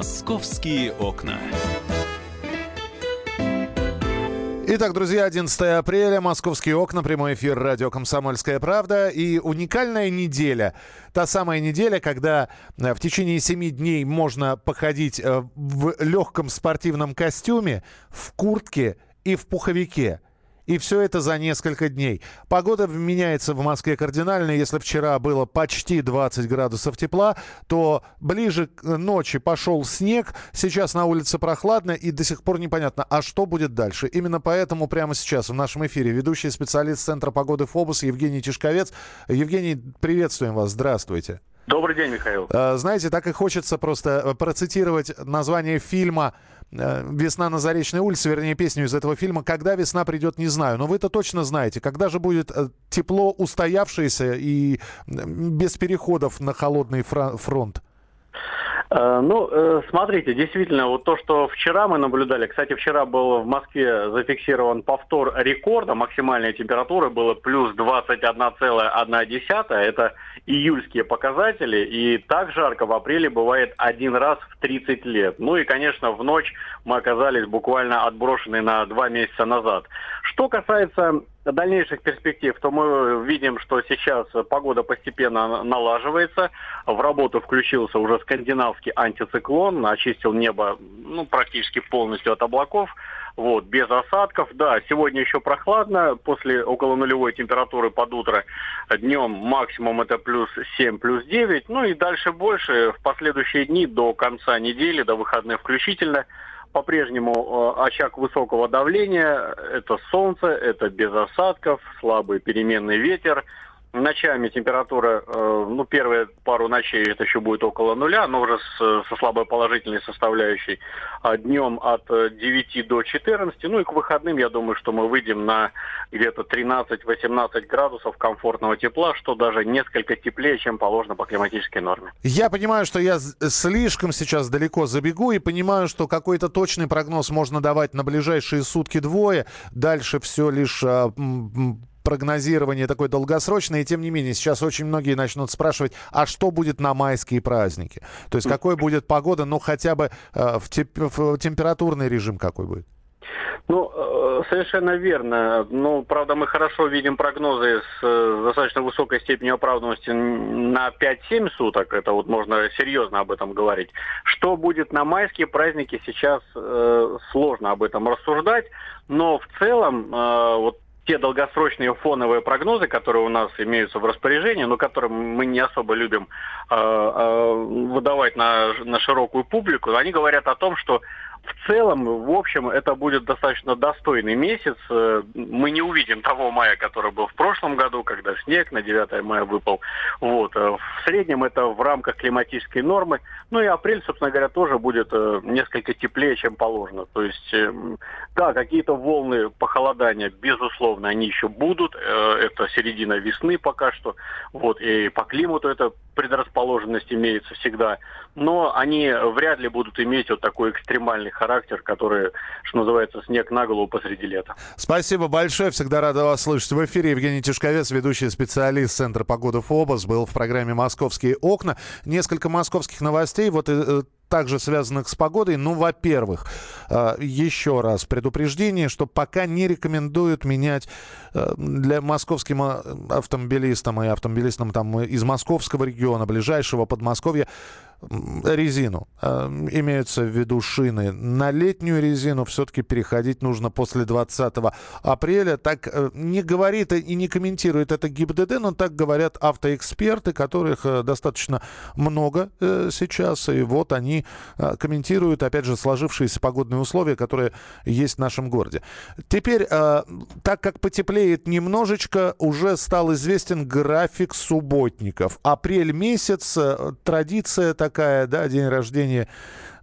Московские окна. Итак, друзья, 11 апреля, московские окна, прямой эфир радио «Комсомольская правда». И уникальная неделя. Та самая неделя, когда э, в течение 7 дней можно походить э, в легком спортивном костюме, в куртке и в пуховике – и все это за несколько дней. Погода меняется в Москве кардинально. Если вчера было почти 20 градусов тепла, то ближе к ночи пошел снег. Сейчас на улице прохладно и до сих пор непонятно, а что будет дальше. Именно поэтому прямо сейчас в нашем эфире ведущий специалист Центра погоды ФОБУС Евгений Тишковец. Евгений, приветствуем вас. Здравствуйте. Добрый день, Михаил. А, знаете, так и хочется просто э, процитировать название фильма э, «Весна на Заречной улице», вернее, песню из этого фильма «Когда весна придет, не знаю». Но вы это точно знаете. Когда же будет э, тепло устоявшееся и без переходов на холодный фронт? Э, ну, э, смотрите, действительно, вот то, что вчера мы наблюдали, кстати, вчера был в Москве зафиксирован повтор рекорда, максимальной температуры было плюс 21,1, это июльские показатели, и так жарко в апреле бывает один раз в 30 лет. Ну и, конечно, в ночь мы оказались буквально отброшены на два месяца назад. Что касается дальнейших перспектив, то мы видим, что сейчас погода постепенно налаживается. В работу включился уже скандинавский антициклон, очистил небо ну, практически полностью от облаков. Вот, без осадков. Да, сегодня еще прохладно, после около нулевой температуры под утро. Днем максимум это плюс 7, плюс 9. Ну и дальше больше. В последующие дни до конца недели, до выходных включительно – по-прежнему э, очаг высокого давления, это солнце, это без осадков, слабый переменный ветер, Ночами температура, э, ну, первые пару ночей это еще будет около нуля, но уже с, со слабой положительной составляющей. А днем от 9 до 14, ну и к выходным, я думаю, что мы выйдем на где-то 13-18 градусов комфортного тепла, что даже несколько теплее, чем положено по климатической норме. Я понимаю, что я слишком сейчас далеко забегу и понимаю, что какой-то точный прогноз можно давать на ближайшие сутки-двое. Дальше все лишь а, прогнозирование такое долгосрочное, и тем не менее сейчас очень многие начнут спрашивать, а что будет на майские праздники? То есть какой будет погода, ну хотя бы э, в, теп- в температурный режим какой будет? Ну, э, совершенно верно. Ну, правда, мы хорошо видим прогнозы с э, достаточно высокой степенью оправданности на 5-7 суток. Это вот можно серьезно об этом говорить. Что будет на майские праздники, сейчас э, сложно об этом рассуждать. Но в целом, э, вот те долгосрочные фоновые прогнозы, которые у нас имеются в распоряжении, но которые мы не особо любим э, э, выдавать на, на широкую публику, они говорят о том, что в целом, в общем, это будет достаточно достойный месяц. Э, мы не увидим того мая, который был в прошлом году, когда снег на 9 мая выпал. Вот. Э, в среднем это в рамках климатической нормы. Ну и апрель, собственно говоря, тоже будет э, несколько теплее, чем положено. То есть, да, какие-то волны похолодания, безусловно, они еще будут. Это середина весны пока что. Вот. И по климату это предрасположенность имеется всегда. Но они вряд ли будут иметь вот такой экстремальный характер, который, что называется, снег на голову посреди лета. Спасибо большое. Всегда рада вас слышать. В эфире Евгений Тишковец, ведущий специалист Центра погоды ФОБОС, был в программе «Московские окна». Несколько московских новостей. Вот э, также связанных с погодой. Ну, во-первых, э, еще раз предупреждение, что пока не рекомендуют менять э, для московским автомобилистам и автомобилистам там из московского региона, ближайшего Подмосковья, резину. Э, имеются в виду шины. На летнюю резину все-таки переходить нужно после 20 апреля. Так э, не говорит и не комментирует это ГИБДД, но так говорят автоэксперты, которых э, достаточно много сейчас. И вот они комментируют, опять же, сложившиеся погодные условия, которые есть в нашем городе. Теперь, так как потеплеет немножечко, уже стал известен график субботников. Апрель месяц, традиция так такая, да, день рождения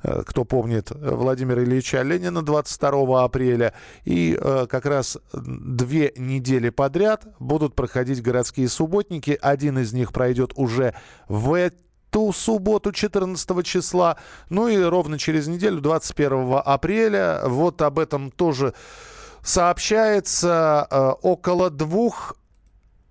э, кто помнит, Владимира Ильича Ленина 22 апреля. И э, как раз две недели подряд будут проходить городские субботники. Один из них пройдет уже в эту субботу 14 числа. Ну и ровно через неделю, 21 апреля, вот об этом тоже сообщается. Э, около двух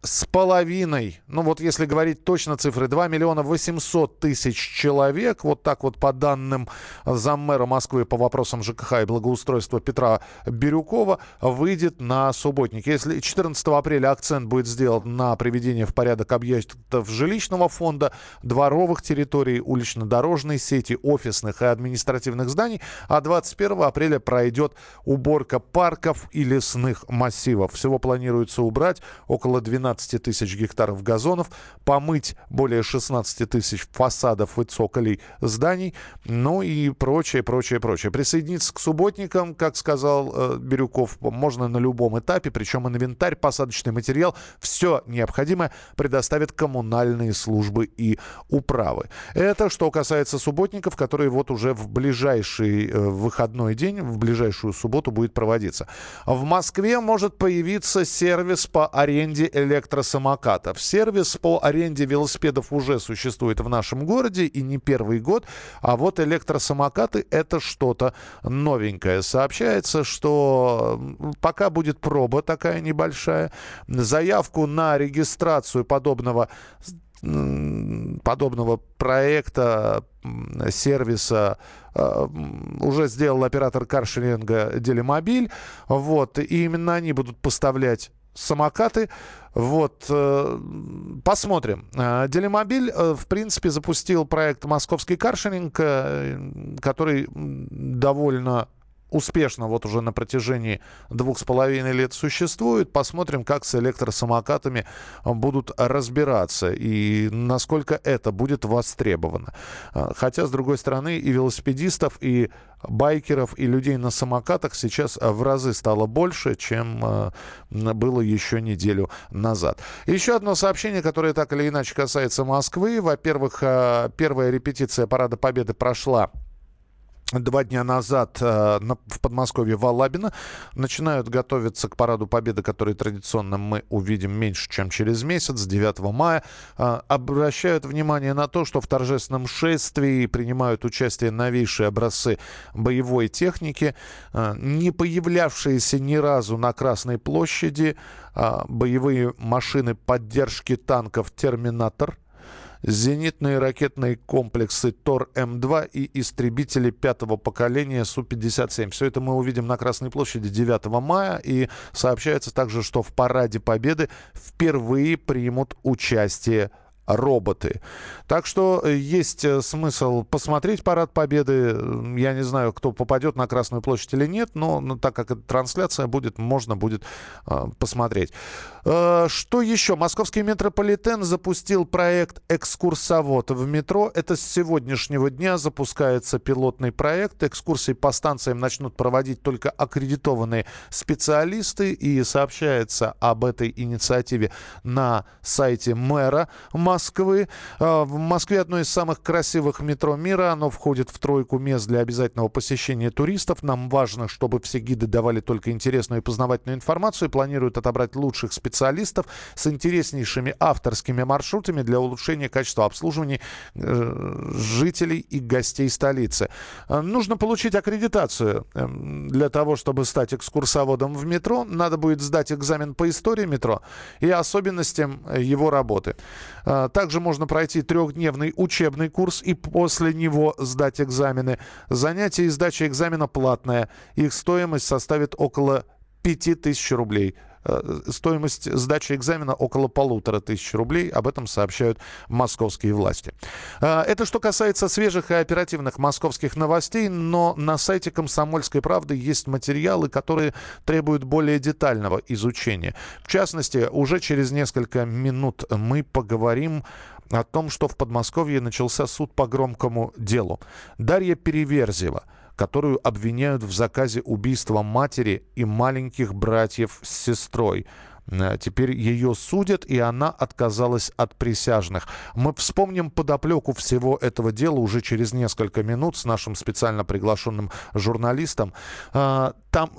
с половиной, ну вот если говорить точно цифры, 2 миллиона 800 тысяч человек, вот так вот по данным заммэра Москвы по вопросам ЖКХ и благоустройства Петра Бирюкова, выйдет на субботник. Если 14 апреля акцент будет сделан на приведение в порядок объектов жилищного фонда, дворовых территорий, улично-дорожной сети, офисных и административных зданий, а 21 апреля пройдет уборка парков и лесных массивов. Всего планируется убрать около 12 15 тысяч гектаров газонов, помыть более 16 тысяч фасадов и цоколей зданий, ну и прочее, прочее, прочее. Присоединиться к субботникам, как сказал э, Бирюков, можно на любом этапе, причем инвентарь, посадочный материал, все необходимое предоставят коммунальные службы и управы. Это что касается субботников, которые вот уже в ближайший э, выходной день, в ближайшую субботу будет проводиться. В Москве может появиться сервис по аренде электроэнергии электросамокатов. Сервис по аренде велосипедов уже существует в нашем городе и не первый год. А вот электросамокаты это что-то новенькое. Сообщается, что пока будет проба такая небольшая. Заявку на регистрацию подобного подобного проекта, сервиса э, уже сделал оператор каршеринга Делимобиль. Вот, и именно они будут поставлять самокаты. Вот, э, посмотрим. Э, Делимобиль, э, в принципе, запустил проект «Московский каршеринг», который довольно успешно вот уже на протяжении двух с половиной лет существует. Посмотрим, как с электросамокатами будут разбираться и насколько это будет востребовано. Хотя, с другой стороны, и велосипедистов, и байкеров, и людей на самокатах сейчас в разы стало больше, чем э, было еще неделю назад. Еще одно сообщение, которое так или иначе касается Москвы. Во-первых, первая репетиция Парада Победы прошла Два дня назад э, в Подмосковье Валабино начинают готовиться к Параду Победы, который традиционно мы увидим меньше, чем через месяц, 9 мая. Э, обращают внимание на то, что в торжественном шествии принимают участие новейшие образцы боевой техники, э, не появлявшиеся ни разу на Красной площади, э, боевые машины поддержки танков «Терминатор», зенитные ракетные комплексы ТОР-М2 и истребители пятого поколения Су-57. Все это мы увидим на Красной площади 9 мая. И сообщается также, что в Параде Победы впервые примут участие роботы. Так что э, есть э, смысл посмотреть Парад Победы. Я не знаю, кто попадет на Красную площадь или нет, но, но так как это трансляция будет, можно будет э, посмотреть. Э, что еще? Московский метрополитен запустил проект «Экскурсовод в метро». Это с сегодняшнего дня запускается пилотный проект. Экскурсии по станциям начнут проводить только аккредитованные специалисты. И сообщается об этой инициативе на сайте мэра Москвы. А, в Москве одно из самых красивых метро мира. Оно входит в тройку мест для обязательного посещения туристов. Нам важно, чтобы все гиды давали только интересную и познавательную информацию. Планируют отобрать лучших специалистов с интереснейшими авторскими маршрутами для улучшения качества обслуживания э, жителей и гостей столицы. А, нужно получить аккредитацию эм, для того, чтобы стать экскурсоводом в метро. Надо будет сдать экзамен по истории метро и особенностям его работы. Также можно пройти трехдневный учебный курс и после него сдать экзамены. Занятия и сдача экзамена платная. Их стоимость составит около 5000 рублей. Э, стоимость сдачи экзамена около полутора тысяч рублей. Об этом сообщают московские власти. Э, это что касается свежих и оперативных московских новостей, но на сайте «Комсомольской правды» есть материалы, которые требуют более детального изучения. В частности, уже через несколько минут мы поговорим о том, что в Подмосковье начался суд по громкому делу. Дарья Переверзева – которую обвиняют в заказе убийства матери и маленьких братьев с сестрой. Э, теперь ее судят, и она отказалась от присяжных. Мы вспомним подоплеку всего этого дела уже через несколько минут с нашим специально приглашенным журналистом. Э, там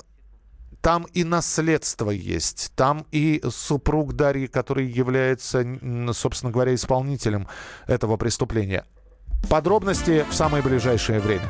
там и наследство есть, там и супруг Дарьи, который является, собственно говоря, исполнителем этого преступления. Подробности в самое ближайшее время.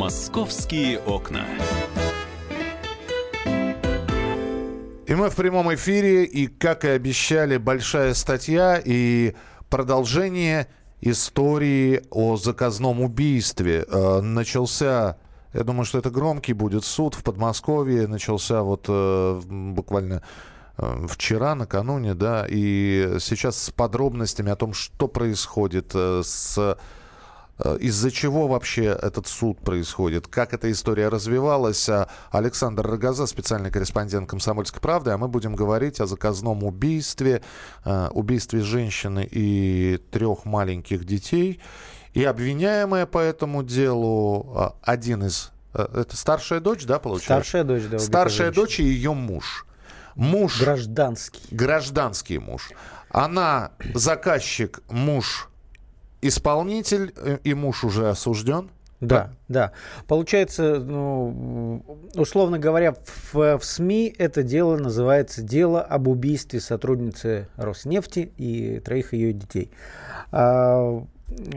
«Московские окна». И мы в прямом эфире, и, как и обещали, большая статья и продолжение истории о заказном убийстве. Э, начался, я думаю, что это громкий будет суд в Подмосковье, начался вот э, буквально э, вчера, накануне, да, и сейчас с подробностями о том, что происходит с из-за чего вообще этот суд происходит? Как эта история развивалась? А Александр Рогоза, специальный корреспондент «Комсомольской правды», а мы будем говорить о заказном убийстве, э, убийстве женщины и трех маленьких детей. И обвиняемая по этому делу э, один из... Это старшая дочь, да, получается? Старшая дочь, да. Старшая дочь и ее муж. Муж... Гражданский. Гражданский муж. Она заказчик, муж исполнитель э, и муж уже осужден? Да, да. Получается, ну, условно говоря, в, в СМИ это дело называется дело об убийстве сотрудницы Роснефти и троих ее детей. А,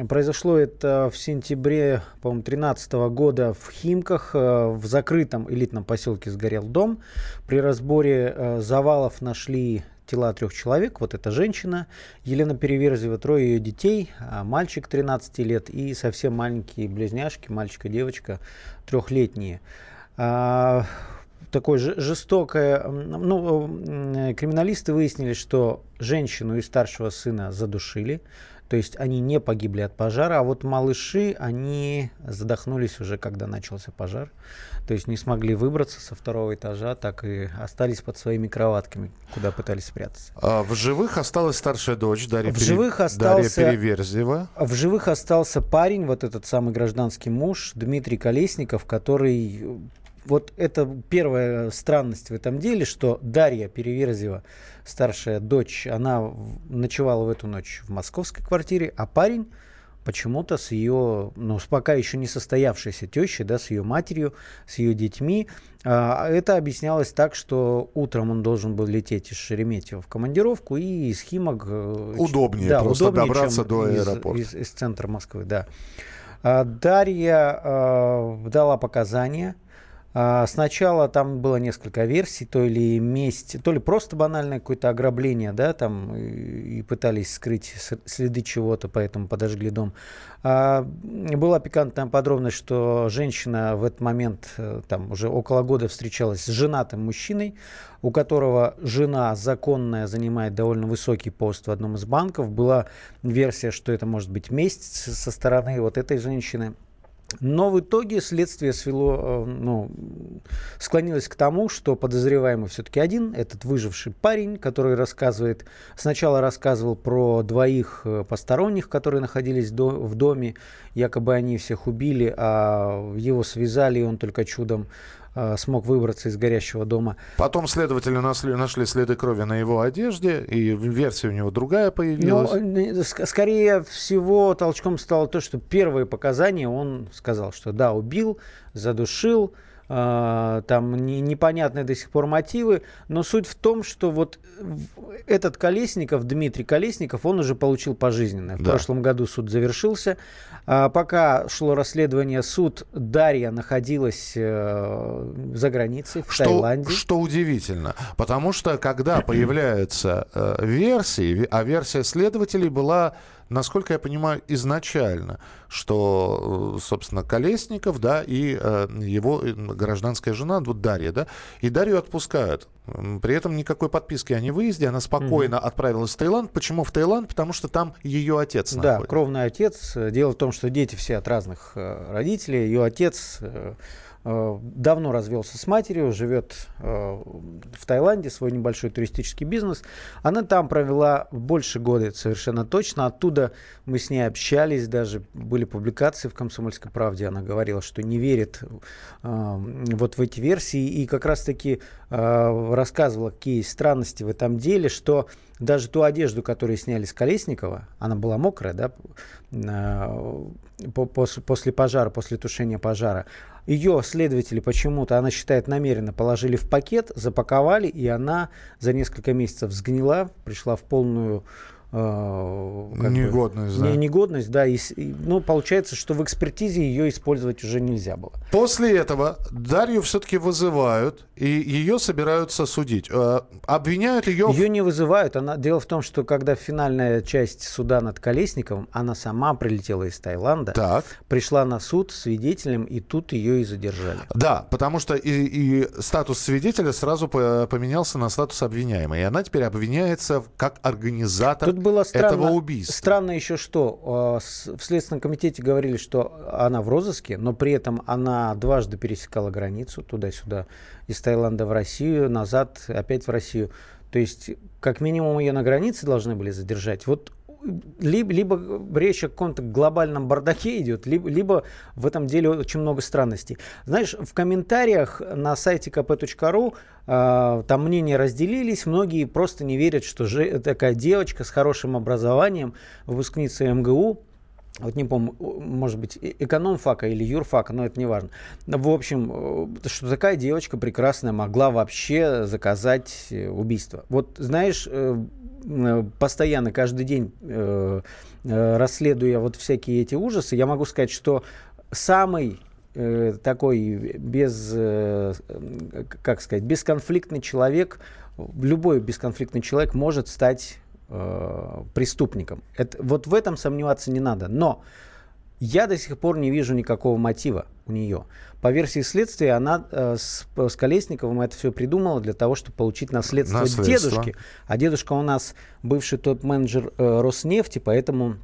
произошло это в сентябре, по-моему, 2013 года в Химках. Э, в закрытом элитном поселке сгорел дом. При разборе э, завалов нашли тела трех человек. Вот эта женщина, Елена Переверзева, трое ее детей, а мальчик 13 лет и совсем маленькие близняшки, мальчик и девочка, трехлетние. А, такое жестокое... Ну, криминалисты выяснили, что женщину и старшего сына задушили. То есть они не погибли от пожара, а вот малыши, они задохнулись уже, когда начался пожар. То есть не смогли выбраться со второго этажа, так и остались под своими кроватками, куда пытались спрятаться. А в живых осталась старшая дочь Дарья, в Пере... живых остался... Дарья Переверзева. В живых остался парень, вот этот самый гражданский муж, Дмитрий Колесников, который... Вот это первая странность в этом деле, что Дарья Переверзева, старшая дочь, она ночевала в эту ночь в московской квартире, а парень почему-то с ее, ну, с пока еще не состоявшейся тещей, да, с ее матерью, с ее детьми. А, это объяснялось так, что утром он должен был лететь из Шереметьево в командировку и из Химок... Э, удобнее да, просто удобнее, добраться до аэропорта. Из, из, из центра Москвы, да. А, Дарья э, дала показания сначала там было несколько версий, то ли месть, то ли просто банальное какое-то ограбление, да, там и, и пытались скрыть следы чего-то, поэтому подожгли дом. А, была пикантная подробность, что женщина в этот момент, э, там уже около года встречалась с женатым мужчиной, у которого жена законная занимает довольно высокий пост в одном из банков. Была версия, что это может быть месть со стороны вот этой женщины. Но в итоге следствие свело, э, ну, склонилось к тому, что подозреваемый все-таки один, этот выживший парень, который рассказывает, сначала рассказывал про двоих э, посторонних, которые находились до, в доме, якобы они всех убили, а его связали, и он только чудом Э, смог выбраться из горящего дома. Потом следователи нашли, нашли следы крови на его одежде, и версия у него другая появилась. Ну, скорее всего, толчком стало то, что первые показания он сказал, что да, убил, задушил, там не, непонятные до сих пор мотивы, но суть в том, что вот этот Колесников, Дмитрий Колесников, он уже получил пожизненное. В да. прошлом году суд завершился. А пока шло расследование, суд Дарья находилась э, за границей, в что, Таиланде. Что удивительно, потому что когда появляются э, версии, а версия следователей была насколько я понимаю, изначально, что, э, собственно, Колесников, да, и э, его э, гражданская жена, вот Дарья, да, и Дарью отпускают. При этом никакой подписки о невыезде, она спокойно угу. отправилась в Таиланд. Почему в Таиланд? Потому что там ее отец Да, находится. кровный отец. Дело в том, что дети все от разных родителей. Ее отец давно развелся с матерью, живет э, в Таиланде, свой небольшой туристический бизнес. Она там провела больше года, совершенно точно. Оттуда мы с ней общались, даже были публикации в «Комсомольской правде». Она говорила, что не верит э, вот в эти версии. И как раз-таки э, рассказывала, какие странности в этом деле, что даже ту одежду, которую сняли с Колесникова, она была мокрая, да, после пожара, после тушения пожара, ее следователи почему-то, она считает, намеренно положили в пакет, запаковали, и она за несколько месяцев сгнила, пришла в полную Э, негодность, бы, да. Не, негодность, да. И, и, ну, получается, что в экспертизе ее использовать уже нельзя было. После этого Дарью все-таки вызывают, и ее собираются судить. Э, обвиняют ее... Ее не вызывают. Она... Дело в том, что когда финальная часть суда над Колесниковым, она сама прилетела из Таиланда, так. пришла на суд свидетелем, и тут ее и задержали. Да, потому что и, и статус свидетеля сразу поменялся на статус обвиняемой. И она теперь обвиняется как организатор Тут было странно, этого убийства. Странно еще что. А, в Следственном комитете говорили, что она в розыске, но при этом она дважды пересекала границу туда-сюда, из Таиланда в Россию, назад опять в Россию. То есть, как минимум, ее на границе должны были задержать. Вот либо, либо речь о каком-то глобальном бардаке идет, либо, либо в этом деле очень много странностей. Знаешь, в комментариях на сайте kp.ru э, там мнения разделились, многие просто не верят, что же, такая девочка с хорошим образованием, выпускница МГУ, вот не помню, может быть, экономфака или юрфака, но это не важно. В общем, э, что такая девочка прекрасная могла вообще заказать э, убийство. Вот знаешь, э, постоянно, каждый день расследуя вот всякие эти ужасы, я могу сказать, что самый такой без, как сказать, бесконфликтный человек, любой бесконфликтный человек может стать э, преступником. Это, вот в этом сомневаться не надо. Но я до сих пор не вижу никакого мотива у нее. По версии следствия, она э, с, с Колесниковым это все придумала для того, чтобы получить наследство, наследство. дедушки. А дедушка у нас бывший топ-менеджер э, Роснефти, поэтому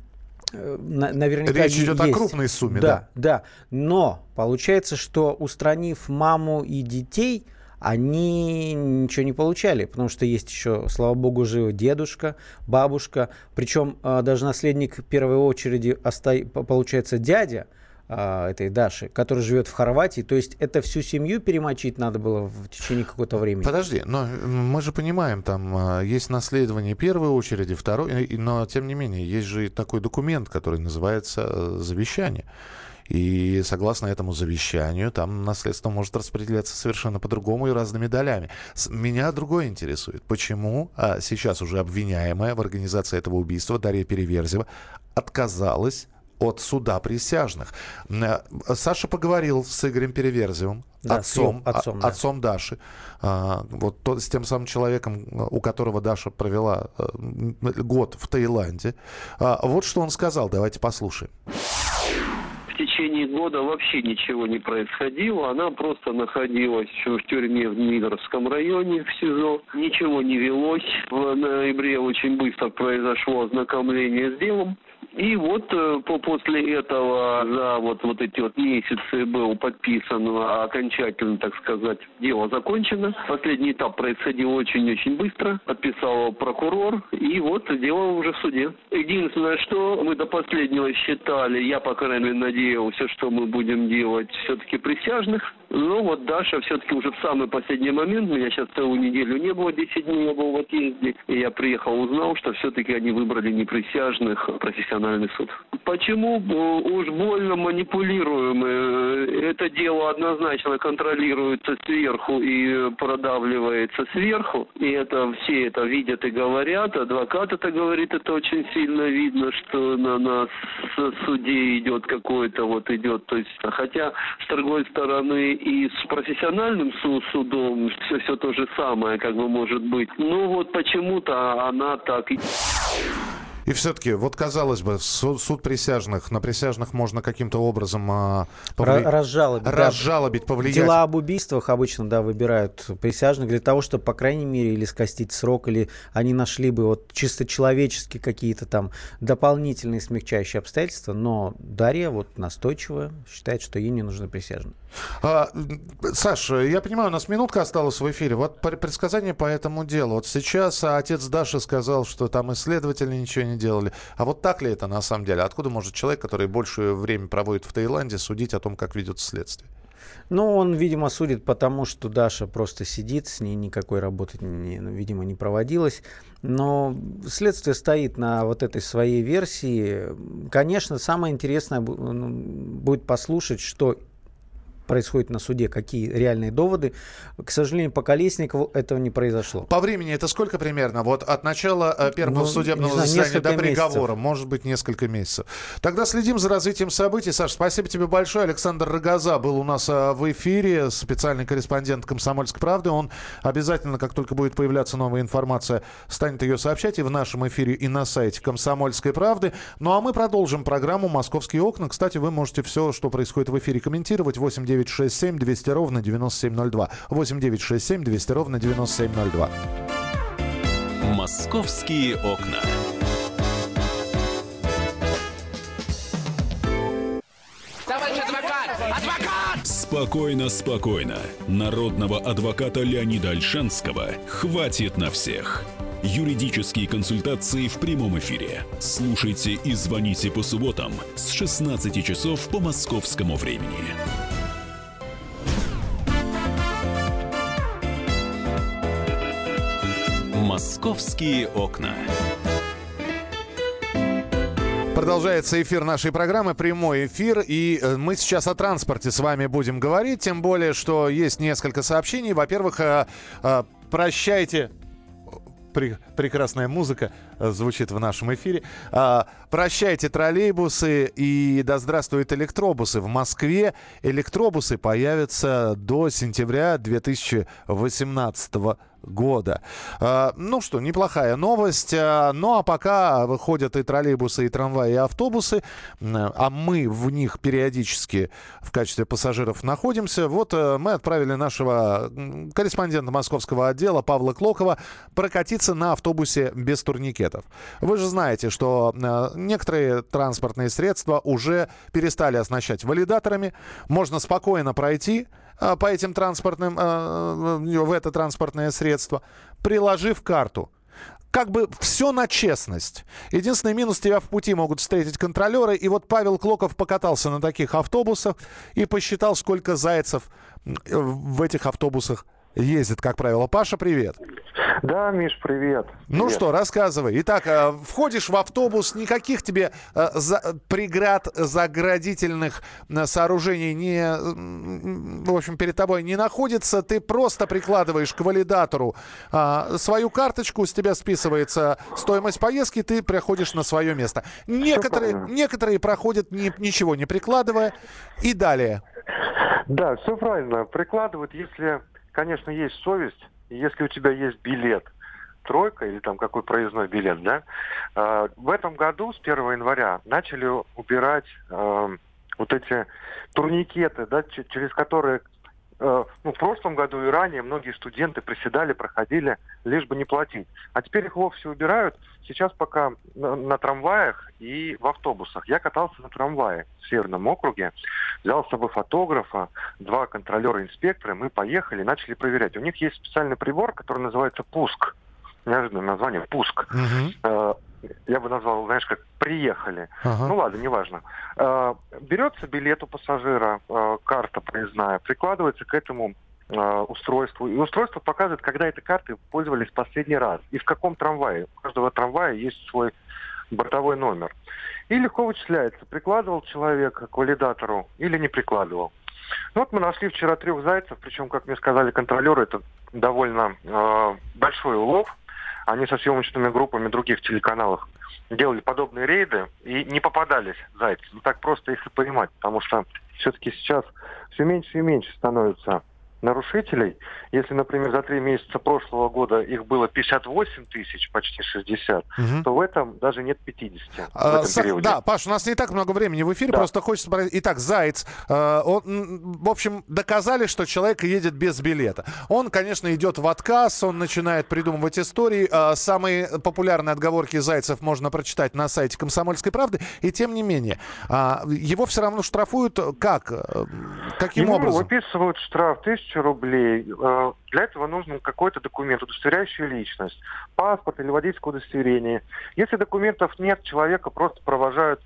э, наверняка Речь идет есть. о крупной сумме, да? Да, да. Но получается, что устранив маму и детей, они ничего не получали, потому что есть еще, слава богу, живы дедушка, бабушка, причем а, даже наследник первой очереди получается дядя а, этой Даши, который живет в Хорватии, то есть это всю семью перемочить надо было в течение какого-то времени. Подожди, но мы же понимаем, там а, есть наследование первой очереди, второй, но тем не менее есть же такой документ, который называется э, завещание. И согласно этому завещанию, там наследство может распределяться совершенно по-другому и разными долями. Меня другое интересует. Почему а, сейчас уже обвиняемая в организации этого убийства Дарья Переверзева отказалась от суда присяжных. Э, Саша поговорил с Игорем Переверзевым, да, отцом, отцом, а, да. отцом Даши, а, вот то, с тем самым человеком, у которого Даша провела а, год в Таиланде. А, вот что он сказал, давайте послушаем течение года вообще ничего не происходило. Она просто находилась в тюрьме в Мидорском районе, в СИЗО. Ничего не велось. В ноябре очень быстро произошло ознакомление с делом. И вот э, по, после этого за вот, вот эти вот месяцы был подписан окончательно, так сказать, дело закончено. Последний этап происходил очень-очень быстро. Подписал прокурор. И вот дело уже в суде. Единственное, что мы до последнего считали, я, по крайней мере, надеялся, что мы будем делать все-таки присяжных. Но вот Даша все-таки уже в самый последний момент, меня сейчас целую неделю не было, 10 дней я был в отъезде, и я приехал, узнал, что все-таки они выбрали не присяжных, а профессиональный суд. Почему уж больно манипулируем? Это дело однозначно контролируется сверху и продавливается сверху, и это все это видят и говорят, адвокат это говорит, это очень сильно видно, что на нас суде идет какой-то вот идет, то есть, хотя с другой стороны и с профессиональным судом все, все то же самое, как бы может быть. Но вот почему-то она так... все-таки, вот казалось бы, суд, суд присяжных, на присяжных можно каким-то образом а, повли... разжалобить, разжалобить, да. повлиять. Дела об убийствах обычно, да, выбирают присяжных для того, чтобы, по крайней мере, или скостить срок, или они нашли бы вот чисто человеческие какие-то там дополнительные смягчающие обстоятельства, но Дарья вот настойчиво считает, что ей не нужны присяжные. А, Саша, я понимаю, у нас минутка осталась в эфире. Вот предсказание по этому делу. Вот сейчас отец Даши сказал, что там исследователи ничего не делали. А вот так ли это на самом деле? Откуда может человек, который больше время проводит в Таиланде, судить о том, как ведется следствие? Ну, он, видимо, судит потому, что Даша просто сидит, с ней никакой работы, не, ну, видимо, не проводилось. Но следствие стоит на вот этой своей версии. Конечно, самое интересное ну, будет послушать, что происходит на суде, какие реальные доводы. К сожалению, по Колесникову этого не произошло. По времени это сколько примерно? Вот от начала э, первого ну, судебного знаю, заседания до приговора, месяцев. может быть, несколько месяцев. Тогда следим за развитием событий. Саш, спасибо тебе большое. Александр Рогоза был у нас э, в эфире, специальный корреспондент «Комсомольской правды». Он обязательно, как только будет появляться новая информация, станет ее сообщать и в нашем эфире, и на сайте «Комсомольской правды». Ну а мы продолжим программу «Московские окна». Кстати, вы можете все, что происходит в эфире, комментировать. 8 9 967 200 ровно 9702. 8 967 200 ровно 9702. Московские окна. Товарищ адвокат! Адвокат! Спокойно, спокойно. Народного адвоката Леонида Альшанского хватит на всех. Юридические консультации в прямом эфире. Слушайте и звоните по субботам с 16 часов по московскому времени. «Московские окна». Продолжается эфир нашей программы, прямой эфир, и э, мы сейчас о транспорте с вами будем говорить, тем более, что есть несколько сообщений. Во-первых, э, э, прощайте прекрасная музыка звучит в нашем эфире. А, прощайте троллейбусы и да здравствуют электробусы. В Москве электробусы появятся до сентября 2018 года года. Ну что, неплохая новость. А, ну а пока выходят и троллейбусы, и трамваи, и автобусы, а мы в них периодически в качестве пассажиров находимся. Вот э, мы отправили нашего корреспондента московского отдела Павла Клокова прокатиться на автобусе без турникетов. Вы же знаете, что э, некоторые транспортные средства уже перестали оснащать валидаторами. Можно спокойно пройти а, по этим транспортным, э, в это транспортное средство, приложив карту как бы все на честность. Единственный минус, тебя в пути могут встретить контролеры. И вот Павел Клоков покатался на таких автобусах и посчитал, сколько зайцев в этих автобусах ездит, как правило. Паша, привет. Да, Миш, привет. Ну привет. что, рассказывай. Итак, э, входишь в автобус, никаких тебе э, за, преград заградительных э, сооружений не, в общем, перед тобой не находится. Ты просто прикладываешь к валидатору а, свою карточку, с тебя списывается стоимость поездки, ты приходишь на свое место. Некоторые, некоторые проходят ни, ничего не прикладывая. И далее. Да, все правильно. Прикладывают, если конечно, есть совесть. Если у тебя есть билет, тройка или там какой проездной билет, да, э, в этом году с 1 января начали убирать э, вот эти турникеты, да, через которые ну, в прошлом году и ранее многие студенты приседали, проходили, лишь бы не платить. А теперь их вовсе убирают. Сейчас пока на, на трамваях и в автобусах. Я катался на трамвае в Северном округе, взял с собой фотографа, два контролера-инспектора, мы поехали, начали проверять. У них есть специальный прибор, который называется «Пуск». Неожиданное название «Пуск». Uh-huh я бы назвал, знаешь, как приехали. Ага. Ну ладно, неважно. Э, берется билет у пассажира, э, карта проездная, прикладывается к этому э, устройству. И устройство показывает, когда этой картой пользовались последний раз. И в каком трамвае. У каждого трамвая есть свой бортовой номер. И легко вычисляется, прикладывал человек к валидатору или не прикладывал. Ну, вот мы нашли вчера трех зайцев, причем, как мне сказали контролеры, это довольно э, большой улов. Они со съемочными группами других телеканалов делали подобные рейды и не попадались зайцы. Ну так просто их и понимать, потому что все-таки сейчас все меньше и меньше становится нарушителей. Если, например, за три месяца прошлого года их было 58 тысяч, почти 60, Мгм. то в этом даже нет 50 в А, этом периоде. Да, Паш, у нас не так много времени в эфире, Да. просто хочется... Итак, Заяц, э, он, в общем, доказали, что человек едет без билета. Он, конечно, идет в отказ, он начинает придумывать истории. Э, Самые популярные отговорки Зайцев можно прочитать на сайте «Комсомольской правды», и тем не менее, а, его все равно штрафуют как? Э, Каким Ему образом? выписывают штраф 1000 рублей. Э, Для этого нужен какой-то документ, удостоверяющий личность, паспорт или водительское удостоверение. Если документов нет, человека просто провожают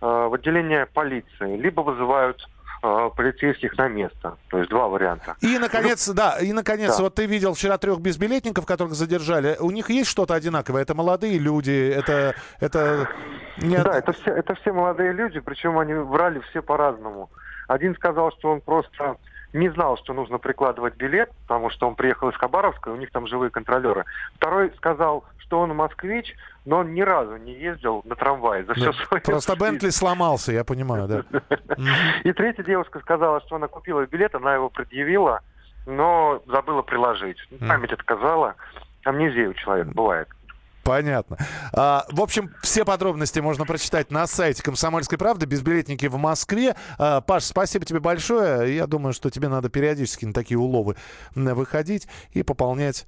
э, в отделение полиции, либо вызывают э, полицейских на место. То есть два варианта. И, наконец, да, и, наконец, Да. вот ты видел вчера трех безбилетников, которых задержали. У них есть что-то одинаковое? Это молодые люди, это... это... не- Да, это все, это все молодые люди, причем они врали все по-разному. Один сказал, что он просто не знал, что нужно прикладывать билет, потому что он приехал из Хабаровска, и у них там живые контролеры. Второй сказал, что он москвич, но он ни разу не ездил на трамвае за все Да, свое Просто Бентли сломался, я понимаю, да. И третья девушка сказала, что она купила билет, она его предъявила, но забыла приложить. Память отказала. Амнезия у человека бывает. Понятно. А, в общем, все подробности можно прочитать на сайте «Комсомольской правды». Безбилетники в Москве. А, Паш, спасибо тебе большое. Я думаю, что тебе надо периодически на такие уловы выходить и пополнять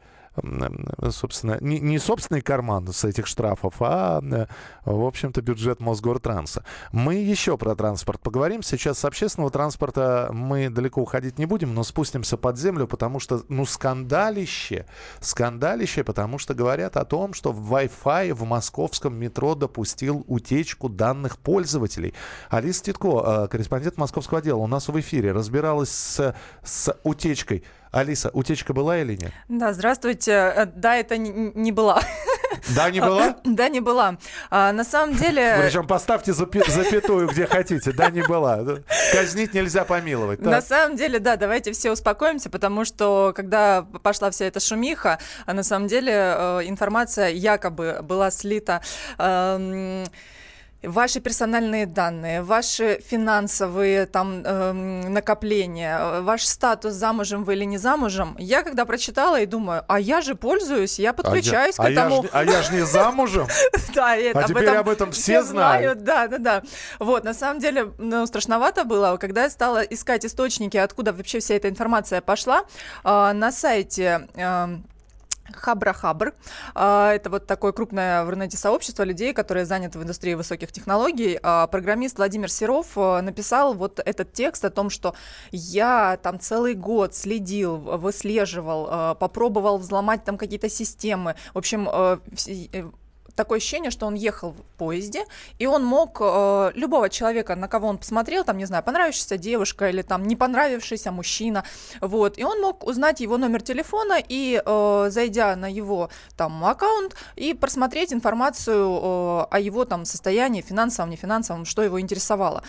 собственно, не, не собственный карман с этих штрафов, а, э, в общем-то, бюджет Мосгортранса. Мы еще про транспорт поговорим. Сейчас с общественного транспорта мы далеко уходить не будем, но спустимся под землю, потому что, ну, скандалище, скандалище, потому что говорят о том, что Wi-Fi в московском метро допустил утечку данных пользователей. Алиса Титко, э, корреспондент московского отдела, у нас в эфире разбиралась с, с утечкой. Алиса, утечка была или нет? Да, здравствуйте. Э, Да, это не, не была. Да, не была? Да, не была. А, на самом деле... Причем поставьте запятую где хотите. Да, не была. Казнить нельзя помиловать. На Так. самом деле, да, давайте все успокоимся, потому что когда пошла вся эта шумиха, а на самом деле э, информация якобы была слита. эм, Ваши персональные данные, ваши финансовые там эм, накопления, э, ваш статус замужем вы или не замужем. Я когда прочитала и думаю, а я же пользуюсь, я подключаюсь а к этому. А я, а я ж не замужем. Да, и А теперь об этом все знают. Да, да, да. Вот, на самом деле, ну, страшновато было, когда я стала искать источники, откуда вообще вся эта информация пошла. А, на сайте... эм, Хабра Хабр. А, Это вот такое крупное в интернете сообщество людей, которые заняты в индустрии высоких технологий. А, Программист Владимир Серов э, написал вот этот текст о том, что я там целый год следил, выслеживал, э, попробовал взломать там какие-то системы. В общем, э, такое ощущение, что он ехал в поезде, и он мог э, любого человека, на кого он посмотрел, там, не знаю, понравившаяся девушка или там не понравившийся мужчина, вот, и он мог узнать его номер телефона и, э, зайдя на его там аккаунт, и просмотреть информацию э, о его там состоянии, финансовом, не финансовом, что его интересовало.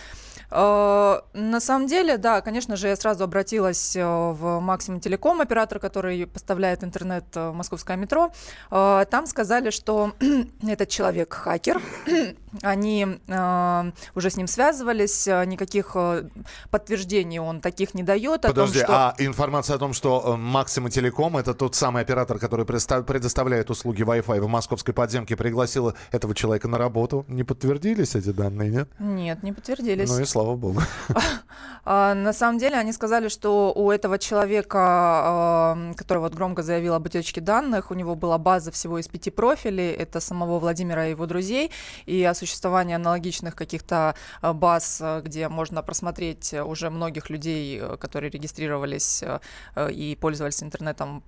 Э, На самом деле, да, конечно же, я сразу обратилась э, в Максимум Телеком, оператор, который поставляет интернет э, в московское метро. Там сказали, что этот человек хакер. Они уже с ним связывались, никаких подтверждений он таких не дает. о том, Подожди, что- а информация о том, что Максима Телеком, это тот самый оператор, который предоставляет услуги Wi-Fi в московской подземке, пригласила этого человека на работу. Не подтвердились эти данные, нет? Нет, не подтвердились. Ну и слава богу. А, На самом деле они сказали, что у этого человека, а, который вот громко заявил об утечке данных, у него была база всего из пяти профилей, это самого Владимира и его друзей, и о существовании аналогичных каких-то а, баз, а, где можно просмотреть уже многих людей, которые регистрировались и пользовались интернетом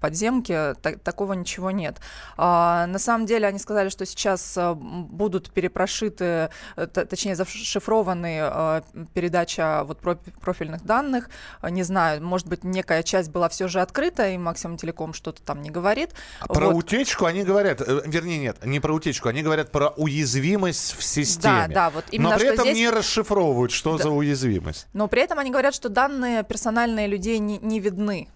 подземки, та- такого ничего нет. А, На самом деле они сказали, что сейчас а, будут перепрошиты, э, точнее зашифрованы передача вот про- профильных данных. Э, Не знаю, может быть, некая часть была все же открыта, и Максимум Телеком что-то там не говорит. А Про Вот. утечку они говорят, э, вернее, нет, не про утечку, они говорят про уязвимость в системе. Да, да, вот именно Но при этом здесь- не расшифровывают, что Да. за уязвимость. Но при этом они говорят, что данные персональные людей не, не видны.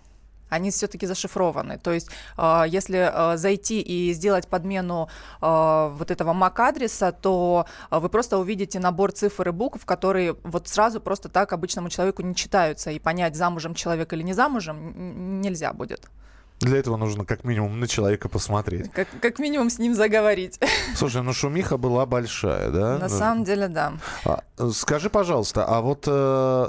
Они все-таки зашифрованы. То есть, э, если э, зайти и сделать подмену э, вот этого MAC-адреса, то вы просто увидите набор цифр и букв, которые вот сразу просто так обычному человеку не читаются, и понять, замужем человек или не замужем, нельзя будет. Для этого нужно как минимум на человека посмотреть. Как, как минимум с ним заговорить. Слушай, ну шумиха была большая, да? На самом деле, да. А, скажи, пожалуйста, а вот, э,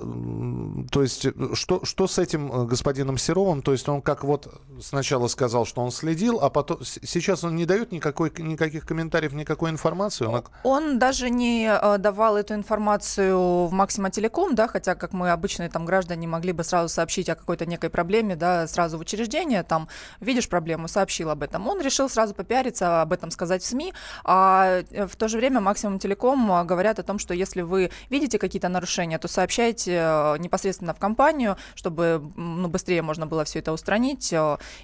то есть, что, что с этим э, господином Серовым? То есть он как вот сначала сказал, что он следил, а потом сейчас он не дает никакой, никаких комментариев, никакой информации? Он... Он даже не э, давал эту информацию в Максима Телеком, да, хотя, как мы обычные там граждане могли бы сразу сообщить о какой-то некой проблеме, да, сразу в учреждение, там, видишь проблему, сообщил об этом. Он решил сразу попиариться, об этом сказать в СМИ, а э, в то же время Максимум Телеком э, говорят о том, что если вы видите какие-то нарушения, то сообщайте э, непосредственно в компанию, чтобы ну, быстрее можно было все это устранить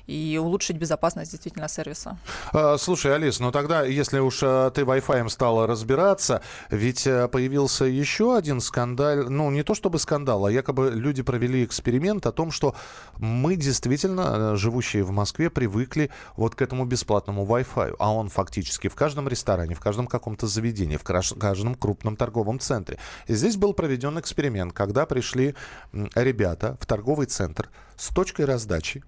и улучшить безопасность действительно сервиса. А, Слушай, Алис, ну тогда, если уж ты Wi-Fi стала разбираться, ведь появился еще один скандал, ну не то чтобы скандал, а якобы люди провели эксперимент о том, что мы действительно, а, живущие в Москве, привыкли вот к этому бесплатному Wi-Fi, а он фактически в каждом ресторане, в каждом каком-то заведении, в каждом крупном торговом центре. И здесь был проведен эксперимент, когда пришли ребята в торговый центр с точкой раздачи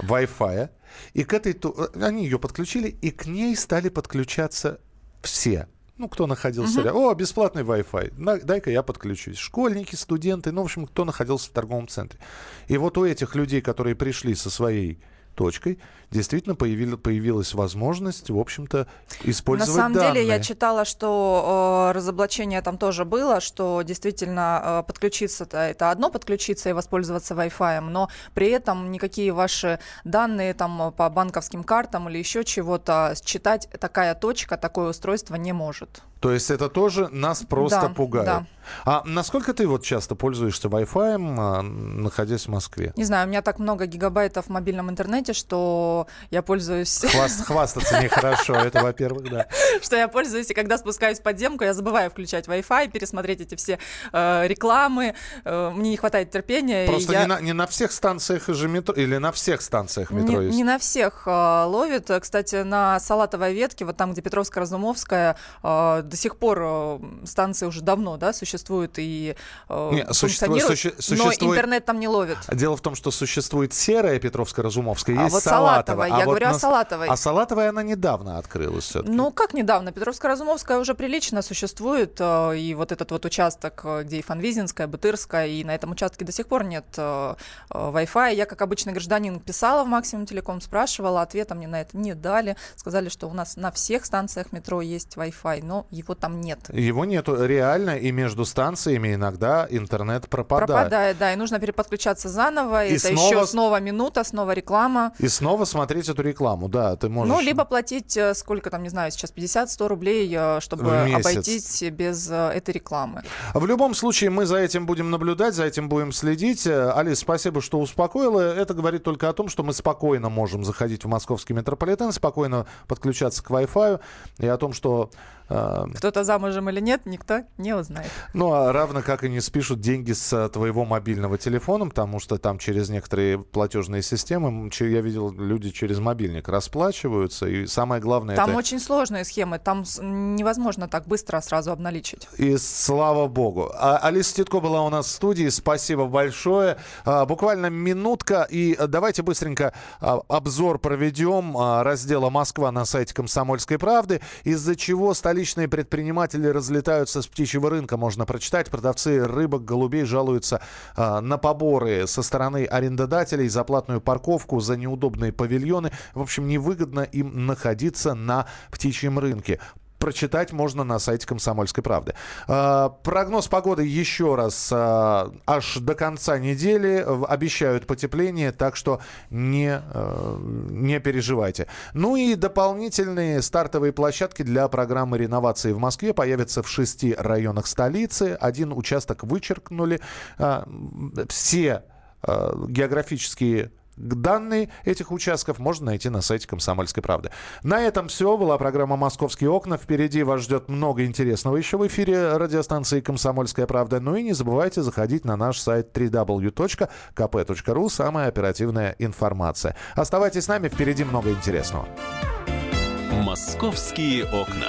Wi-Fi. И к этой... ту- Они ее подключили, и к ней стали подключаться все. Ну, кто находился рядом. О, бесплатный Wi-Fi. Дай-ка я подключусь. Школьники, студенты, ну, в общем, кто находился в торговом центре. И вот у этих людей, которые пришли со своей точкой, действительно появили- появилась возможность, в общем-то, На использовать самом деле я данные. читала, что э, разоблачение там тоже было, что действительно э, подключиться-то это одно подключиться и воспользоваться Wi-Fi, но при этом никакие ваши данные там по банковским картам или еще чего-то считать такая точка, такое устройство не может. То есть это тоже нас просто Да, пугает. да. А насколько ты вот часто пользуешься Wi-Fi, а, находясь в Москве? Не знаю, у меня так много гигабайтов в мобильном интернете, что я пользуюсь... Хваст- хвастаться нехорошо, это во-первых, да. что я пользуюсь, и когда спускаюсь в подземку, я забываю включать Wi-Fi, пересмотреть эти все э, рекламы. Э, мне не хватает терпения. Просто я- не, на, не на всех станциях же метро, или на всех станциях метро Не, есть? не на всех э, ловит. Кстати, на Салатовой ветке, вот там, где Петровско-Разумовская, э, до сих пор э, станции уже давно да, существуют и э, Не, существует- функционируют, суще- но существует- интернет там не ловит. Дело в том, что существует серая Петровско-Разумовская, А есть вот Салатовая. Салатовая, я говорю о на- Салатовой. А Салатовая, она недавно открылась все-таки. Ну, как недавно? Петровско-Разумовская уже прилично существует, э, и вот этот вот участок, э, где и Фанвизинская, Бутырская, и на этом участке до сих пор нет э, э, Wi-Fi. Я, как обычный гражданин, писала в Максимум Телеком, спрашивала, ответа мне на это не дали. Сказали, что у нас на всех станциях метро есть Wi-Fi, но его там нет. Его нету реально, и между станциями иногда интернет пропадает. Пропадает, да, и нужно переподключаться заново. И это снова еще снова минута, снова реклама. И снова смотреть эту рекламу, да, ты можешь... Ну, либо платить, э, сколько там, не знаю, сейчас 50-100 рублей, э, чтобы обойтись без э, этой рекламы. В любом случае, мы за этим будем наблюдать, за этим будем следить. Алис, спасибо, что успокоила. Это говорит только о том, что мы спокойно можем заходить в московский метрополитен, спокойно подключаться к Wi-Fi, и о том, что... э, Кто-то замужем или нет, никто не узнает. Ну, а равно как и не спишут деньги с э, твоего мобильного телефона, потому что там через некоторые платежные системы, я видел, люди через мобильник расплачиваются, и самое главное Там это... очень сложные схемы, там невозможно так быстро сразу обналичить. И слава богу. А, Алиса Титко была у нас в студии. Спасибо большое. А, буквально минутка. И а, давайте быстренько а, обзор проведем а, раздела «Москва» на сайте «Комсомольской правды», из-за чего столичные предприниматели разлетаются с птичьего рынка. Можно прочитать. Продавцы рыбок, голубей жалуются а, на поборы со стороны арендодателей за платную парковку, за неудобные павильоны. В общем, невыгодно им находиться на птичьем рынке прочитать можно на сайте «Комсомольской правды». А, прогноз погоды еще раз а, аж до конца недели. Обещают потепление, так что не, э, не переживайте. Ну и дополнительные стартовые площадки для программы реновации в Москве появятся в шести районах столицы. Один участок вычеркнули. А, все э, географические Данные этих участков можно найти на сайте «Комсомольской правды». На этом все. Была программа «Московские окна». Впереди вас ждет много интересного еще в эфире радиостанции «Комсомольская правда». Ну и не забывайте заходить на наш сайт www.kp.ru. Самая оперативная информация. Оставайтесь с нами, впереди много интересного. «Московские окна».